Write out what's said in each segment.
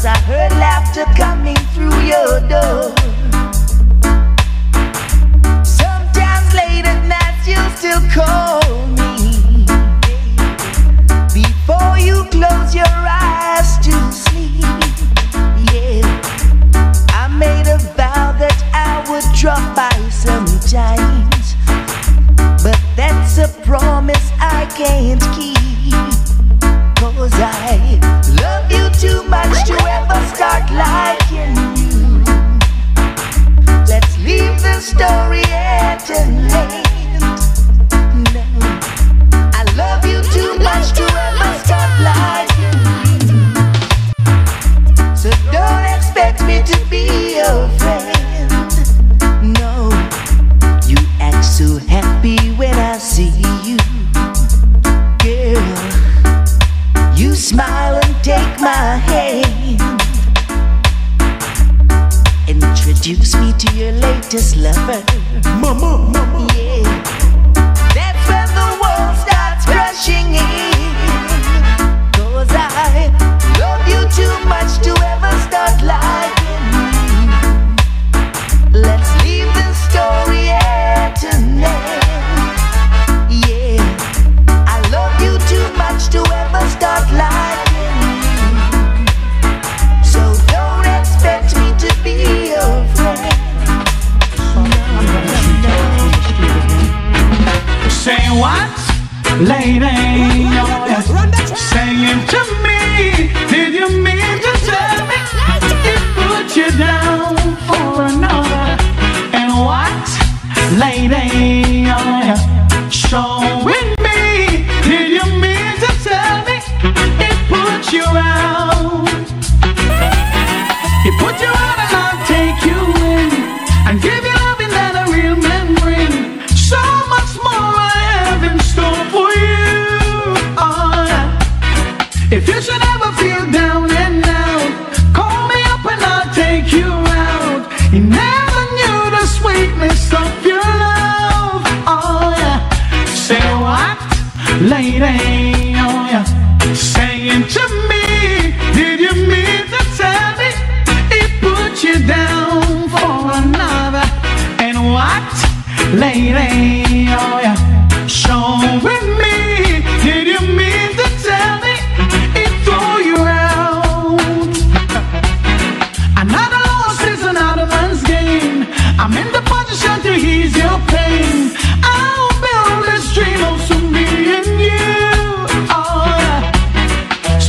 Cause I heard laughter coming through your door. Sometimes late at night, you'll still call me. Before you close your eyes to sleep, yeah. I made a vow that I would drop by sometimes. But that's a promise I can't keep. Cause I love you too much to ever start liking you. Let's leave the story at an end. No, I love you too much to ever start liking you. So don't expect me to be your friend. No, you act so happy when I see you. Introduce me to your latest lover. Mama, mama. Yeah. That's when the world starts crashing in. Cause I love you too much to What? Lady,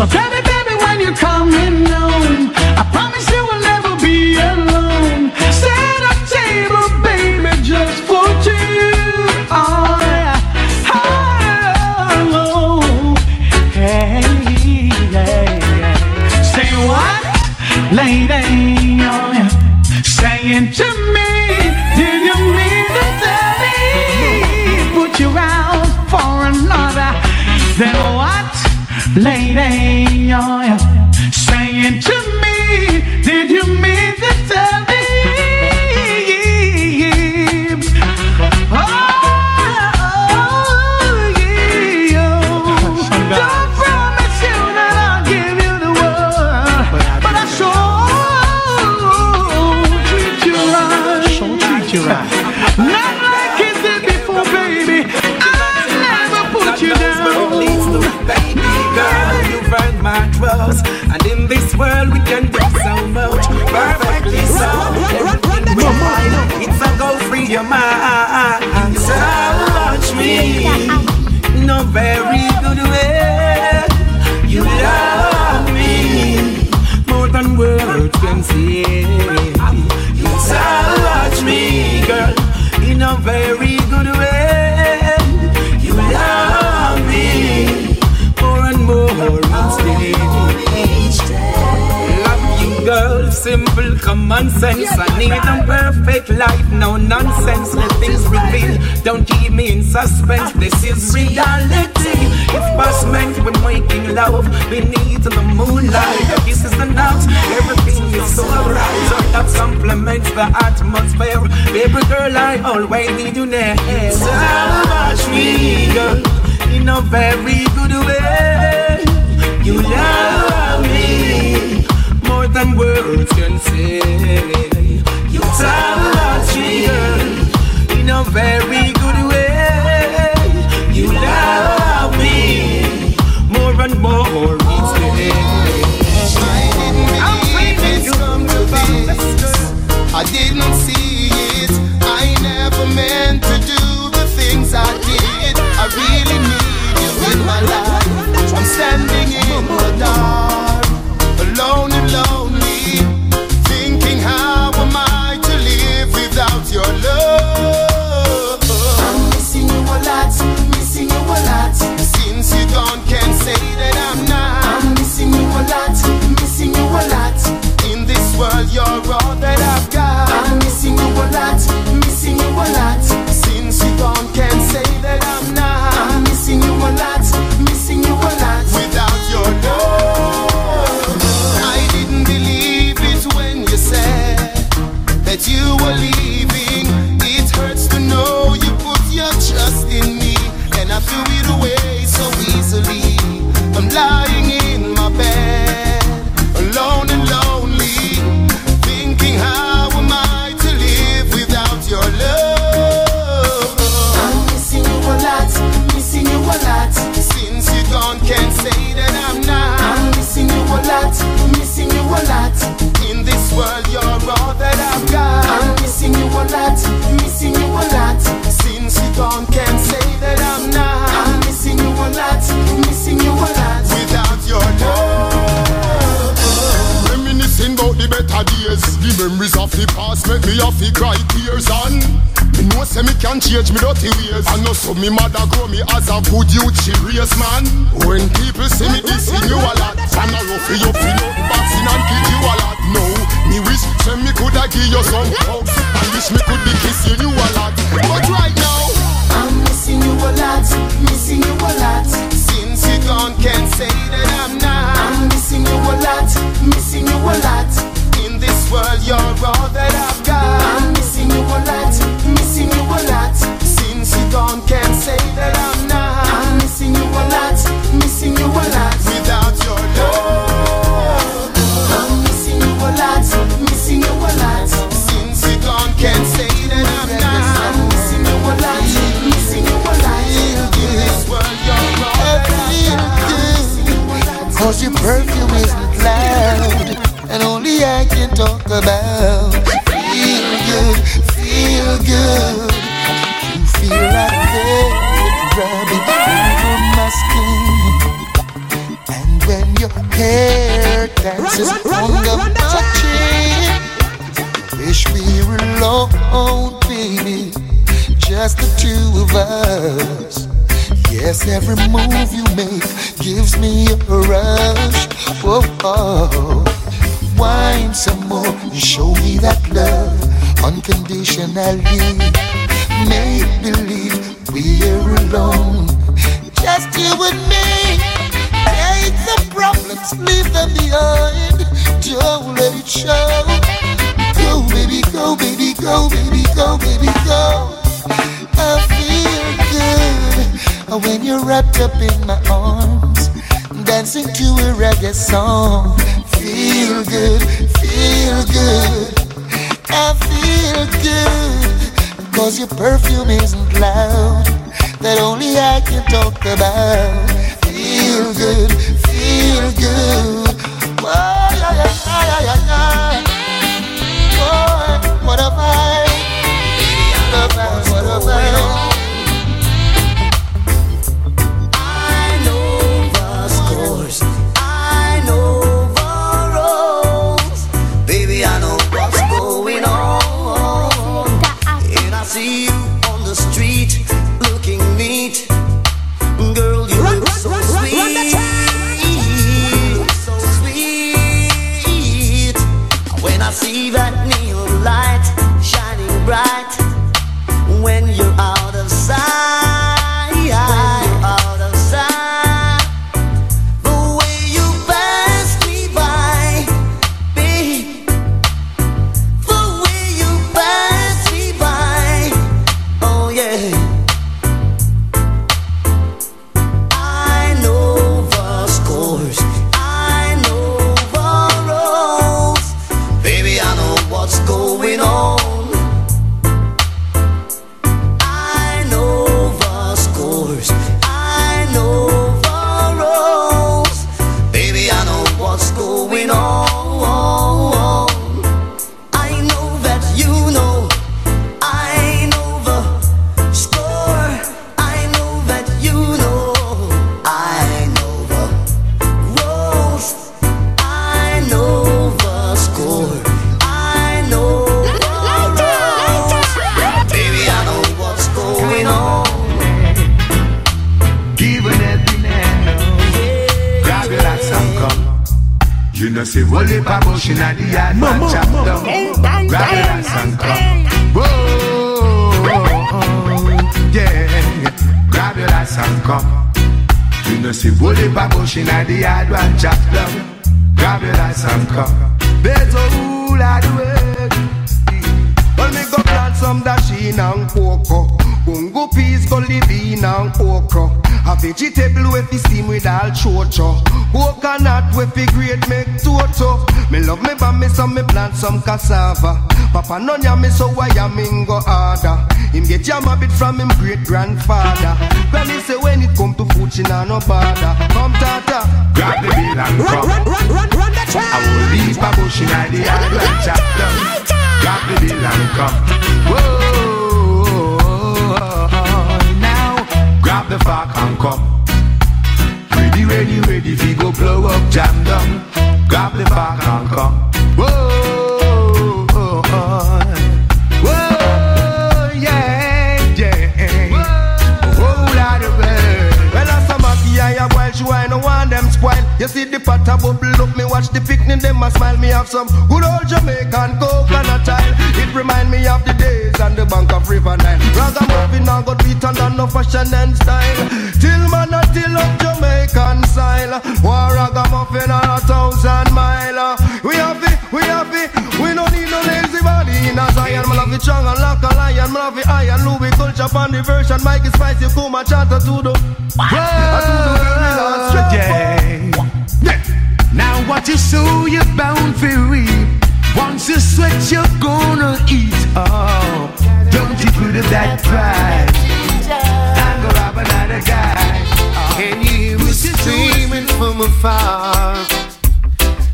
Só querem Tirar. Sense. I need a perfect life, no nonsense. Let things reveal, don't keep me in suspense. This is reality. If past meant we're making love beneath the moonlight, this is enough. Everything is so right. So that complements the atmosphere. Baby girl, I always need you near. So watch me, girl, in a very good way. You love than words can say. You touch me, girl, in a very good way. You love me more and more each day. Say me can change me dirty ways. I know so me mother grow me as a good youth she raise man. When people see me dissing you a lot. And I rough you up boxing and kick you a lot. No, me wish say me coulda give you some hugs. I wish me could be kissing you a lot. But right now I'm missing you a lot, missing you a lot. Since you gone can't say that I'm not. I'm missing you a lot, missing you a lot. In this world you're all that I've got. I'm missing you a lot, gone can't say that I'm not. I'm missing you a lot, missing you a lot. Without your love. I'm missing you a lot, missing you a lot. Since you gone can't say that I'm not I'm missing you a lot, missing you a lot. In this world you're all that I've got. Missing you a lot, Cause your perfume isn't loud And only I can talk about. Feel good, feel good. You feel over my skin And when your hair under my chin Wish we were alone, baby Just the two of us Yes, every move you make gives me a rush. Oh. wine some more and show me that love unconditionally. Make believe we're alone, just you and me. Take the problems, leave them behind. Don't let it show. Go, baby, go, baby, go, baby, go, baby, go. I feel good when you're wrapped up in my arms, dancing to a reggae song. Feel good, feel good. I feel good, cause your perfume isn't loud, that only I can talk about. Feel good, feel good. Whoa, yeah, yeah, yeah, yeah, yeah. Boy, what a vibe. What a vibe, what vibe. I right. Better rule out the way Well me go plant some dasheen and cocoa Gungo peas go live in and okra a vegetable with the steam with all chocho. Coconut with the great make toto. Me love me but me some me plant some cassava. Papa none ya me so why ya mingo harder. Him get jam a bit from him great grandfather. Granny say when it come to food she nah no bother. Come tata, grab the bill and run, run, run, run, run the track. I will leave a bush in the yard and chop. Grab the bill and come. Whoa. The fork and come. Ready, ready, ready, if you go blow up, jam down. Grab the fork and come. You see the pot a bubble up, me watch the picnic, them a smile. Me have some good old Jamaican coconut tile. It remind me of the days on the bank of River Nile. Ragamuffin now got beat and no fashion and style. Till man a till up Jamaican style. War ragamuffin a thousand mile. We have it, we have it. We don't need no lazy body in a Zion. Me love it strong and like a lion. Me love it iron. Louis culture on the version. Mike is spicy. Come and chat to the. Yeah, to the. Yeah. You sow, you're bound for reap. Once you sweat, you're gonna eat. Oh, don't you put up that pride and go rob another guy. Can you hear me screaming from afar?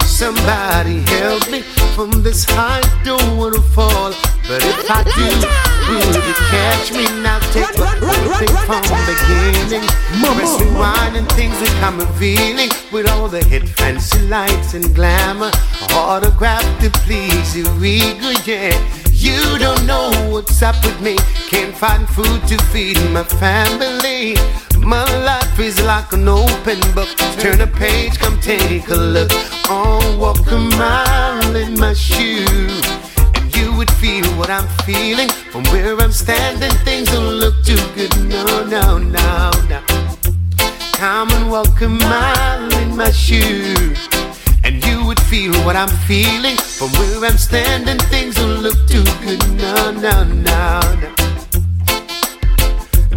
Somebody help me from this high, don't wanna fall. But if I do, you catch me now? Take the whole thing from the beginning. Press rewind and things become revealing with all the hit fancy lights and glamour. Autograph to please you, ego, yeah. You don't know what's up with me. Can't find food to feed my family. My life is like an open book. Turn a page, come take a look. Oh, walk a mile in my shoe. Feel what I'm feeling. From where I'm standing, things don't look too good. No, no, no, no. Come and walk a mile in my shoe. And you would feel what I'm feeling. From where I'm standing, things don't look too good. No, no, no, no.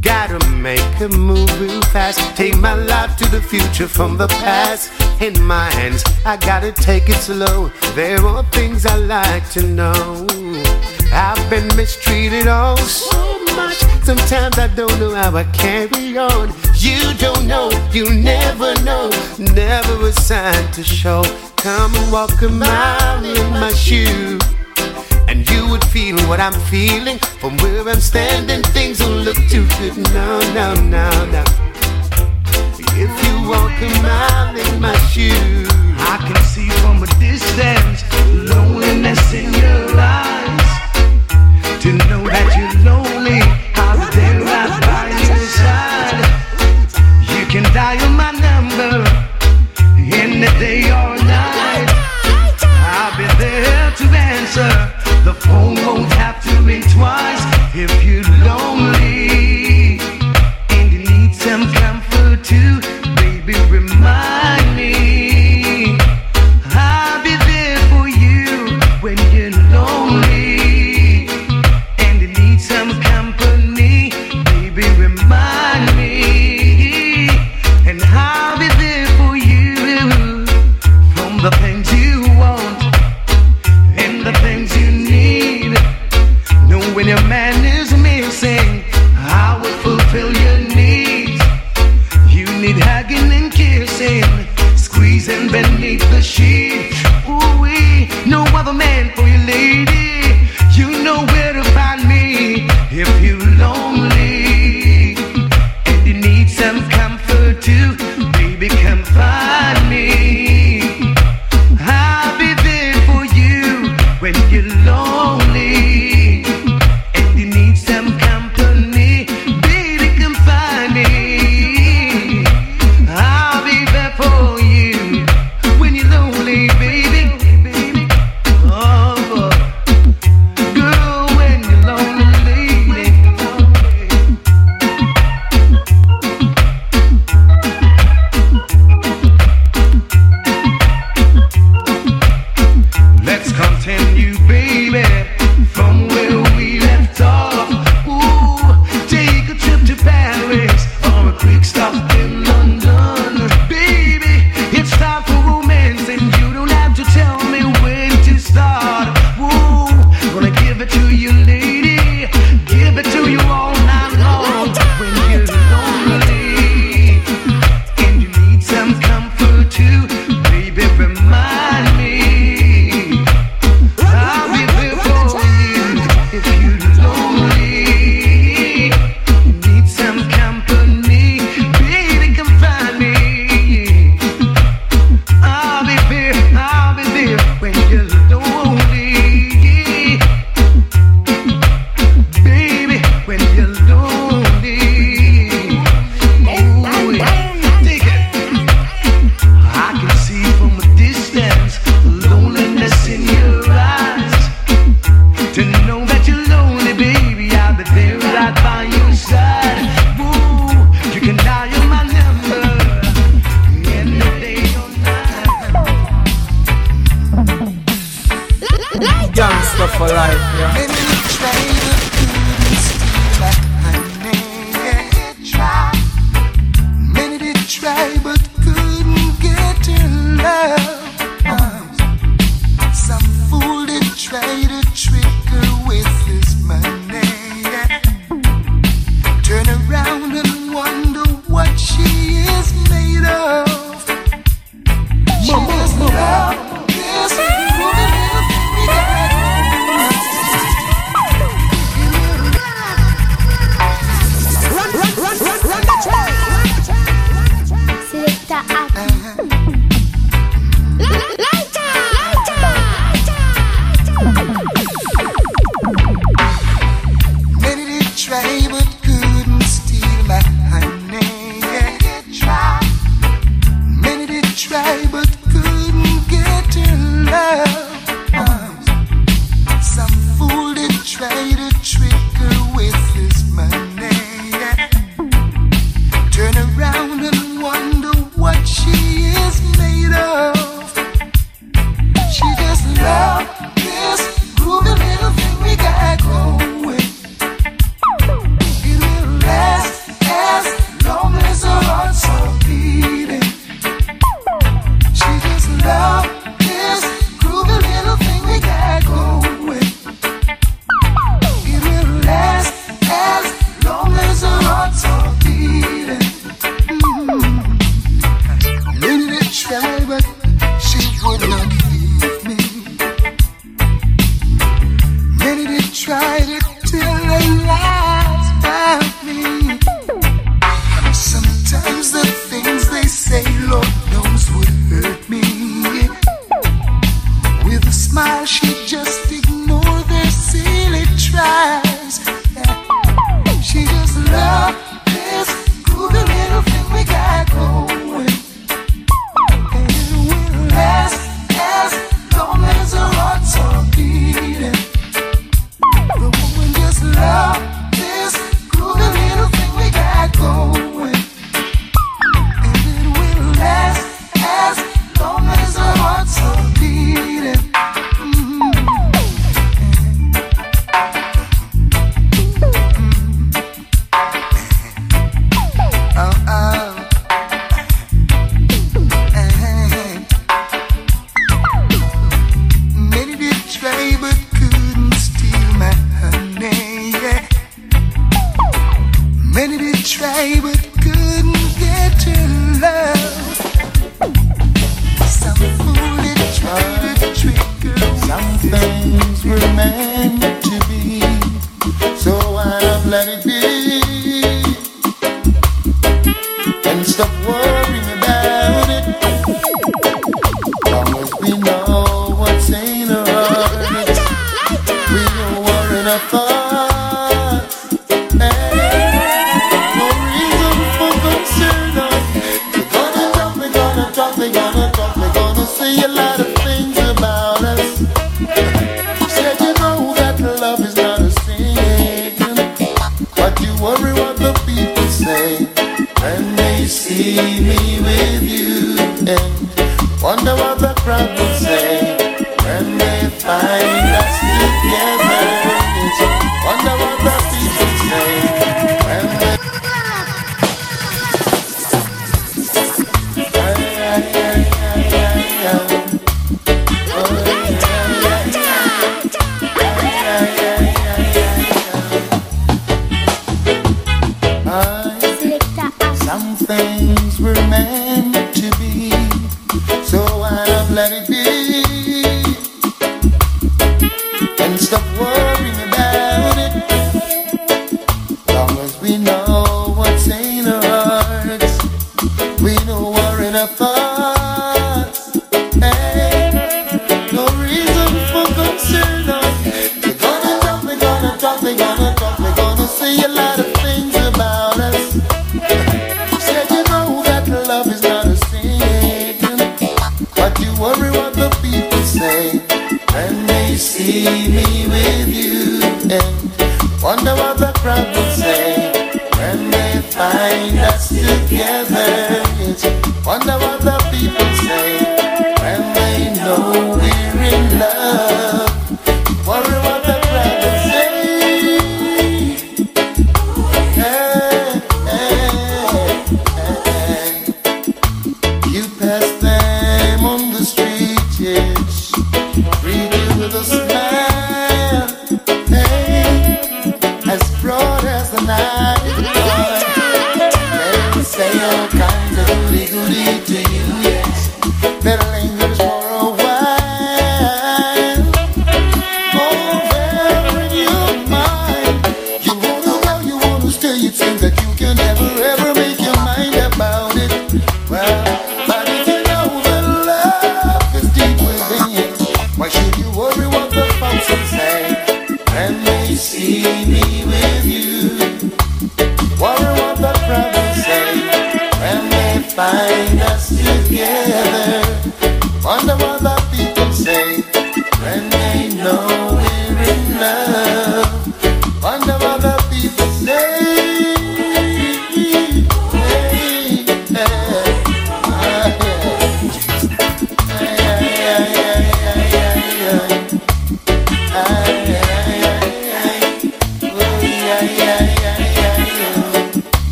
Gotta make a move real fast. Take my life to the future from the past. In my hands, I gotta take it slow. There are things I like to know. I've been mistreated all so much. Sometimes I don't know how I carry on. You don't know, you never know. Never a sign to show. Come and walk a mile in my shoes and you would feel what I'm feeling from where I'm standing. Things don't look too good. No, no, no, no. If you walk a mile in my shoes, I can see from a distance loneliness in your eyes. To know that you're lonely, I'll there right by your side. You can dial my number day or night. I'll be there to answer. The phone won't have to ring twice if you're lonely We're gonna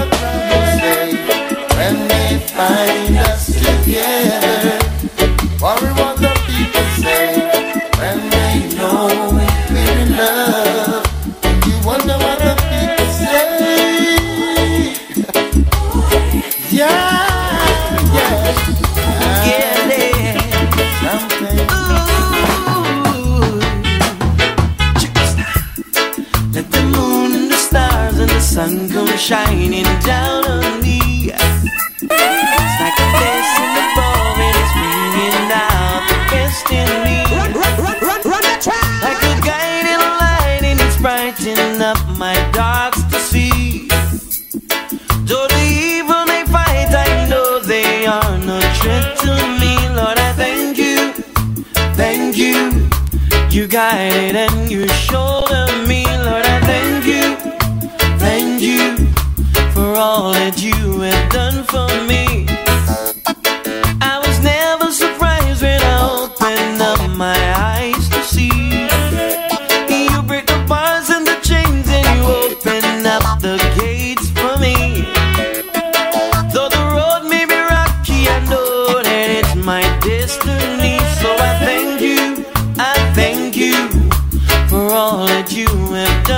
show you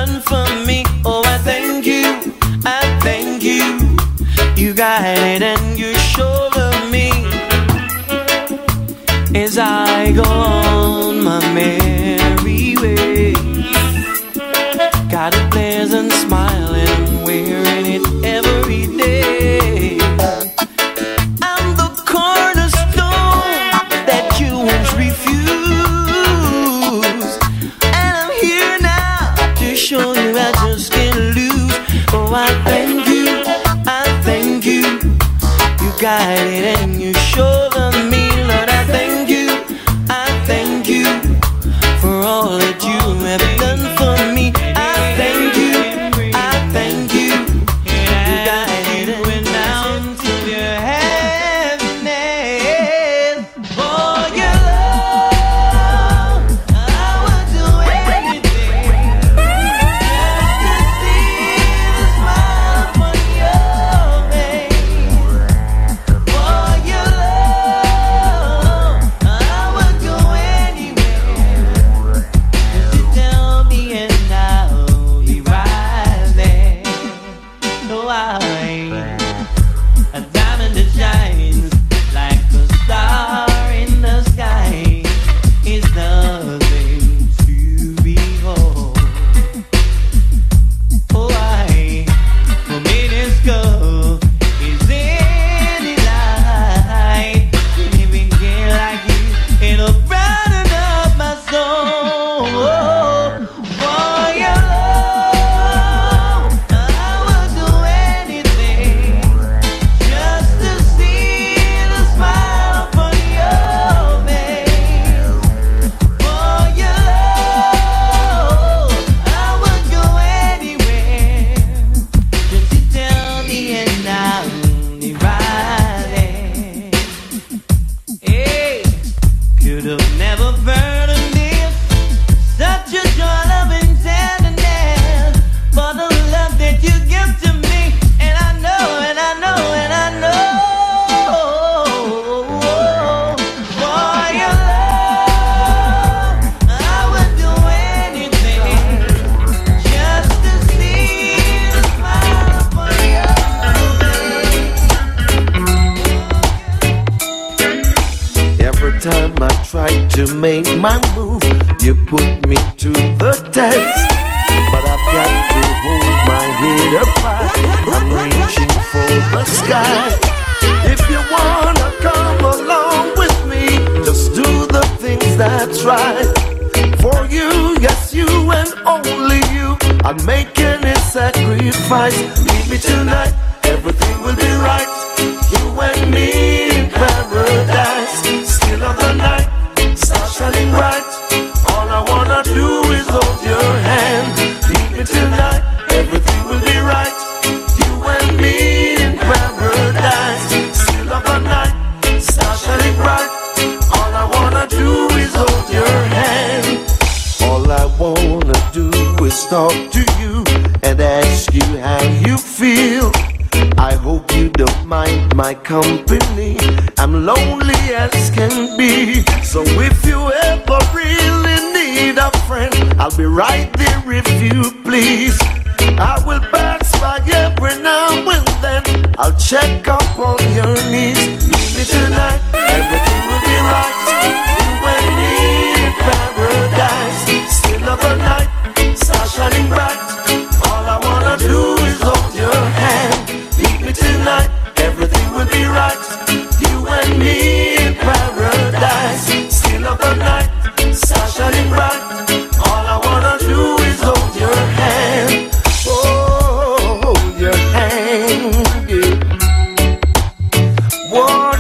I just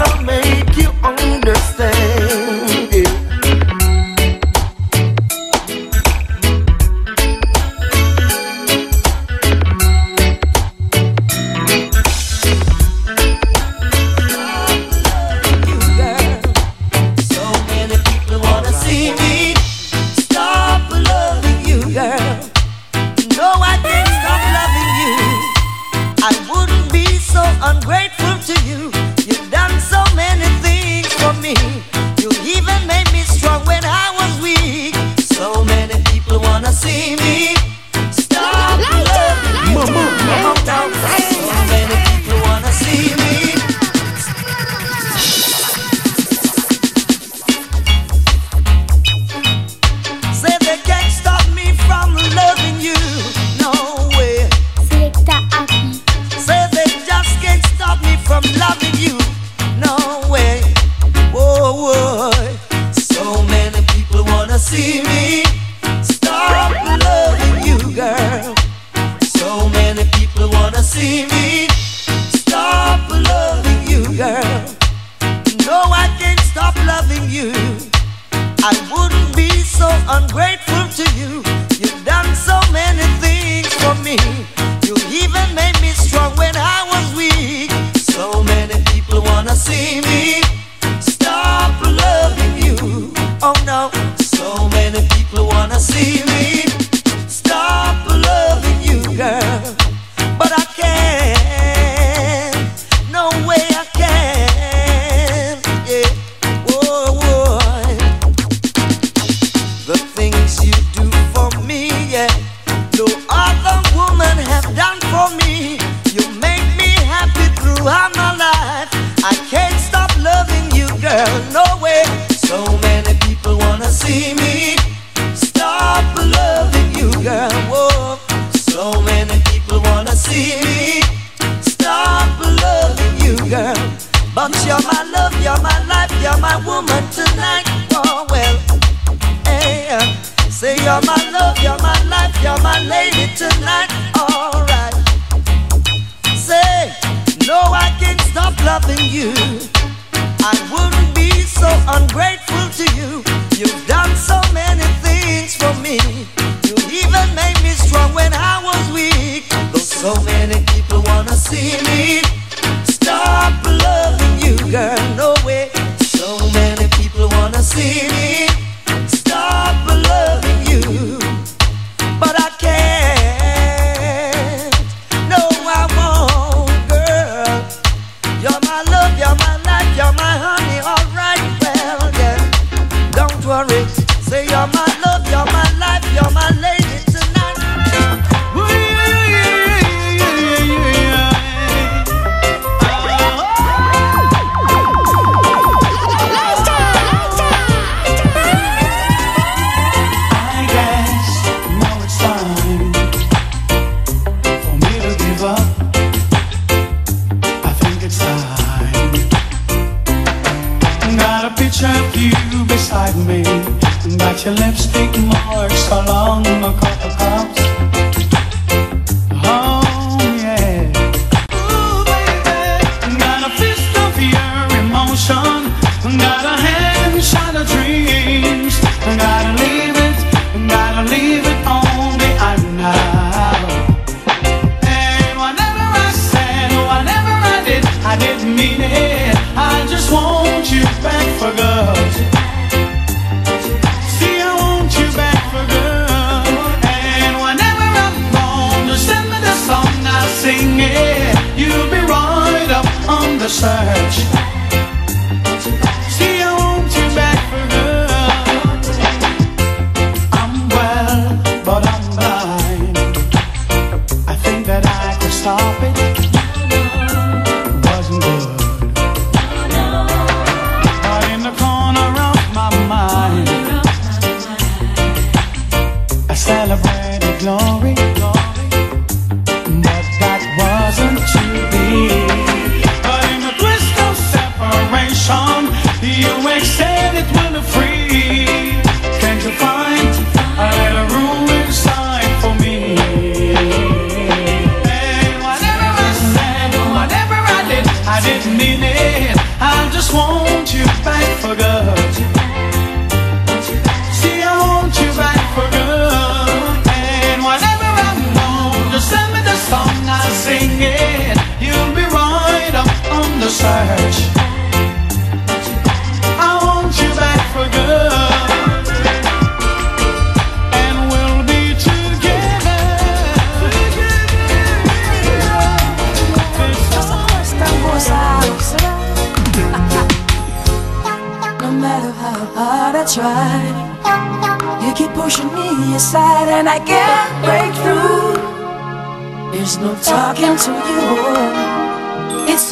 I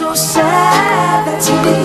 so sad that you're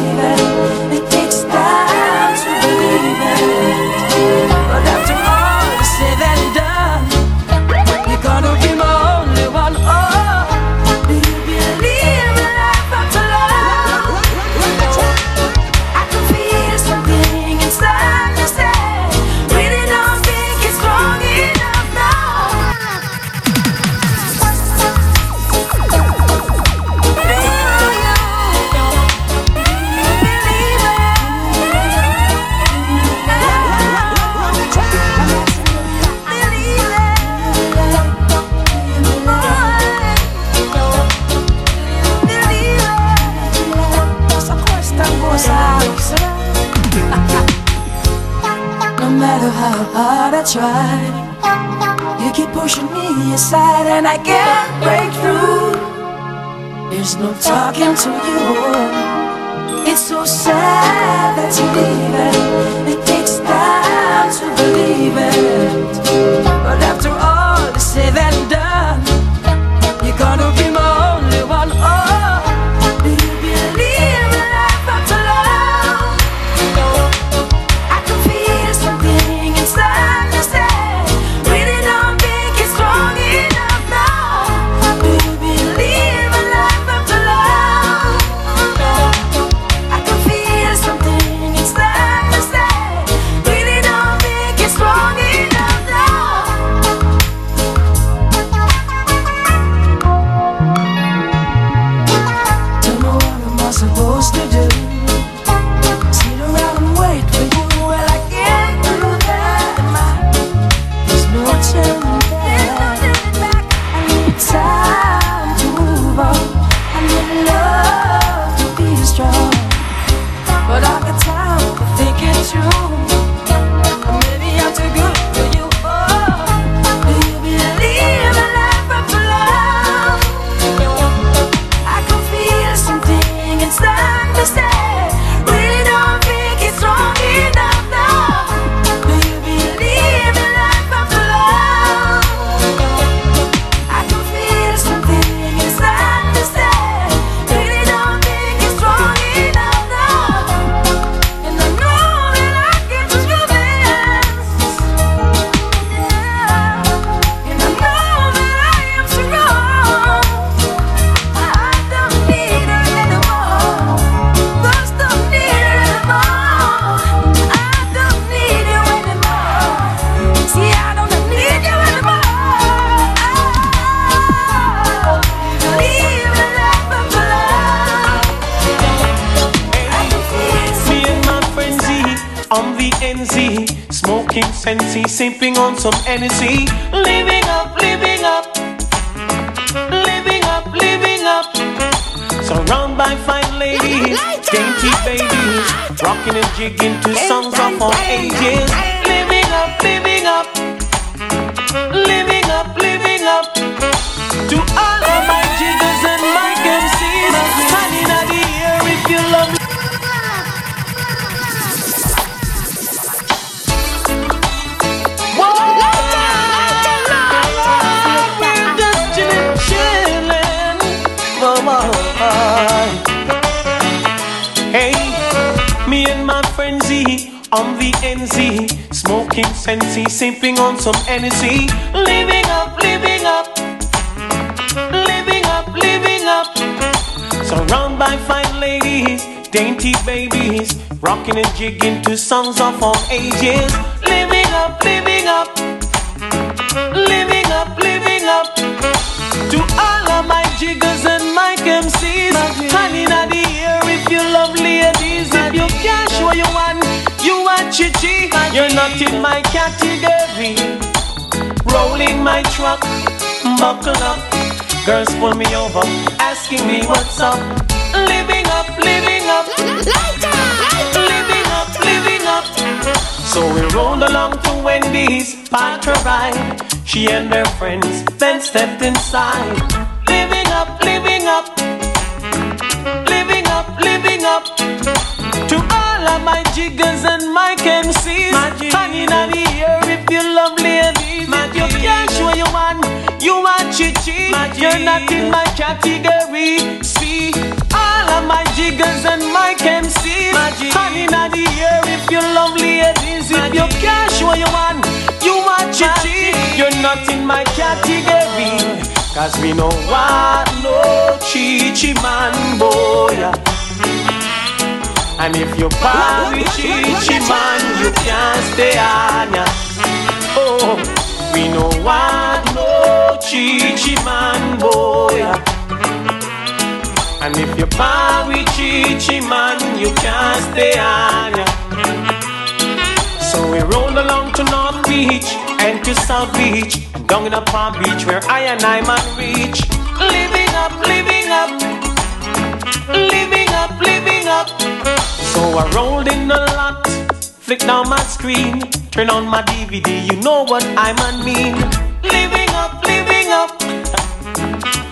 talking to you. Smoking Sensi, sipping on some Hennessy, living up, living up, living up, living up. Surrounded by fine ladies, dainty babies, rocking and jigging to songs of all ages. Living up, living up, the NZ, smoking Sensi, sipping on some Hennessy, living up, living up, living up, living up. Surrounded by fine ladies, dainty babies, rocking and jigging to songs of all ages, living up, living up, living up, living up. To all of my jiggers and my MCs, honey in the air if you love ladies, if you can't show you are chichi, you're not in my category. Rolling my truck, buckle up, girls pull me over, asking me what's up. Living up, living up, living up, living up. So we rolled along to Wendy's, parked her ride. She and her friends then stepped inside. Living up, living up, living up, living up. Of my jiggers and my MCs, honey in the air if you love ladies. If you can't show you one, you are chichi. You're not in my category. See, all of my jiggers and my MCs, honey in the air if you love ladies. If you can't show you one, you are chichi. You're not in my category. Cause we know what no chichi man boy. And if you buy with chichi man, you can't stay on ya. Oh, we know what no chichi man boy. And if you buy with chichi man, you can't stay on ya. So we rolled along to North Beach and to South Beach down in a Palm Beach where I and I man reach. Living up, living up, living I rolled in a lot Flick down my screen, turn on my DVD, you know what I man mean. Living up, living up,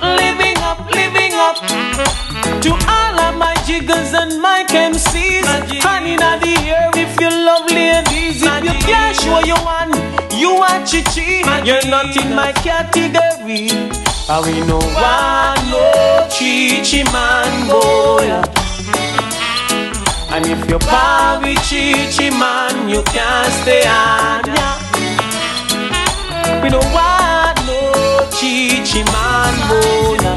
living up, living up. To all of my jiggers and my MCs, honey in the air if you love ladies. If you can't show you one, you are chichi. You're not in my category. I we know one no chichi man boy. And if you're with chichi man, you can't stay on ya. We don't want no chichi man, bona.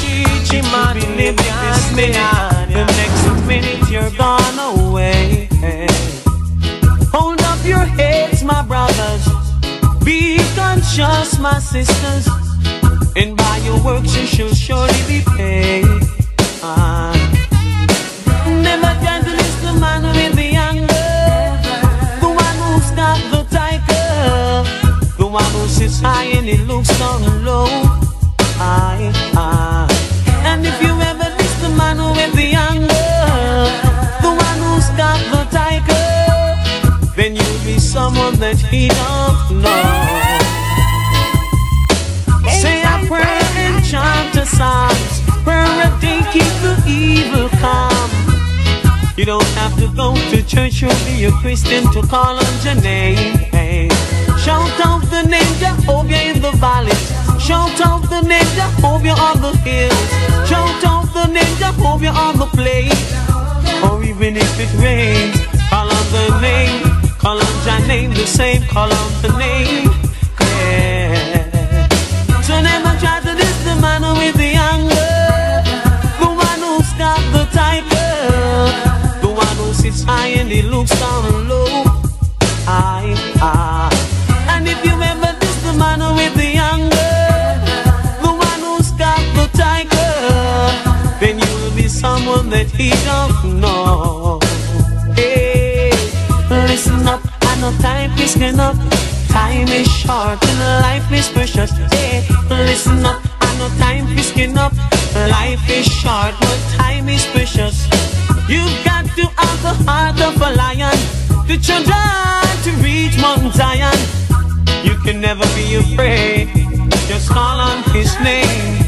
Chichi man, live this minute. The next minute you're gone away. Hold up your heads, my brothers. Be conscious, my sisters. And by your works you shall surely be paid. Sits high and looks low. And if you ever the man with the the one who's got the tiger, then you'll be someone that he don't know. You don't have to go to church or be a Christian to call on your name. Hey. Shout out the name Jehovah in the valleys. Shout out the name Jehovah on the hills. Shout out the name Jehovah on the plain. Or even if it rains, call on the name. Call on your name the same. Call on the name. High and he looks down low. I, I. And if you ever diss the man with the anger, the one who's got the title, then you'll be someone that he don't know. Hey, listen up, I know time is up. Time is short and life is precious. Hey, listen up, I know time is up. Life is short, but time is precious. You've got to the heart of a lion to try to reach Mount Zion. You can never be afraid. Just call on His name.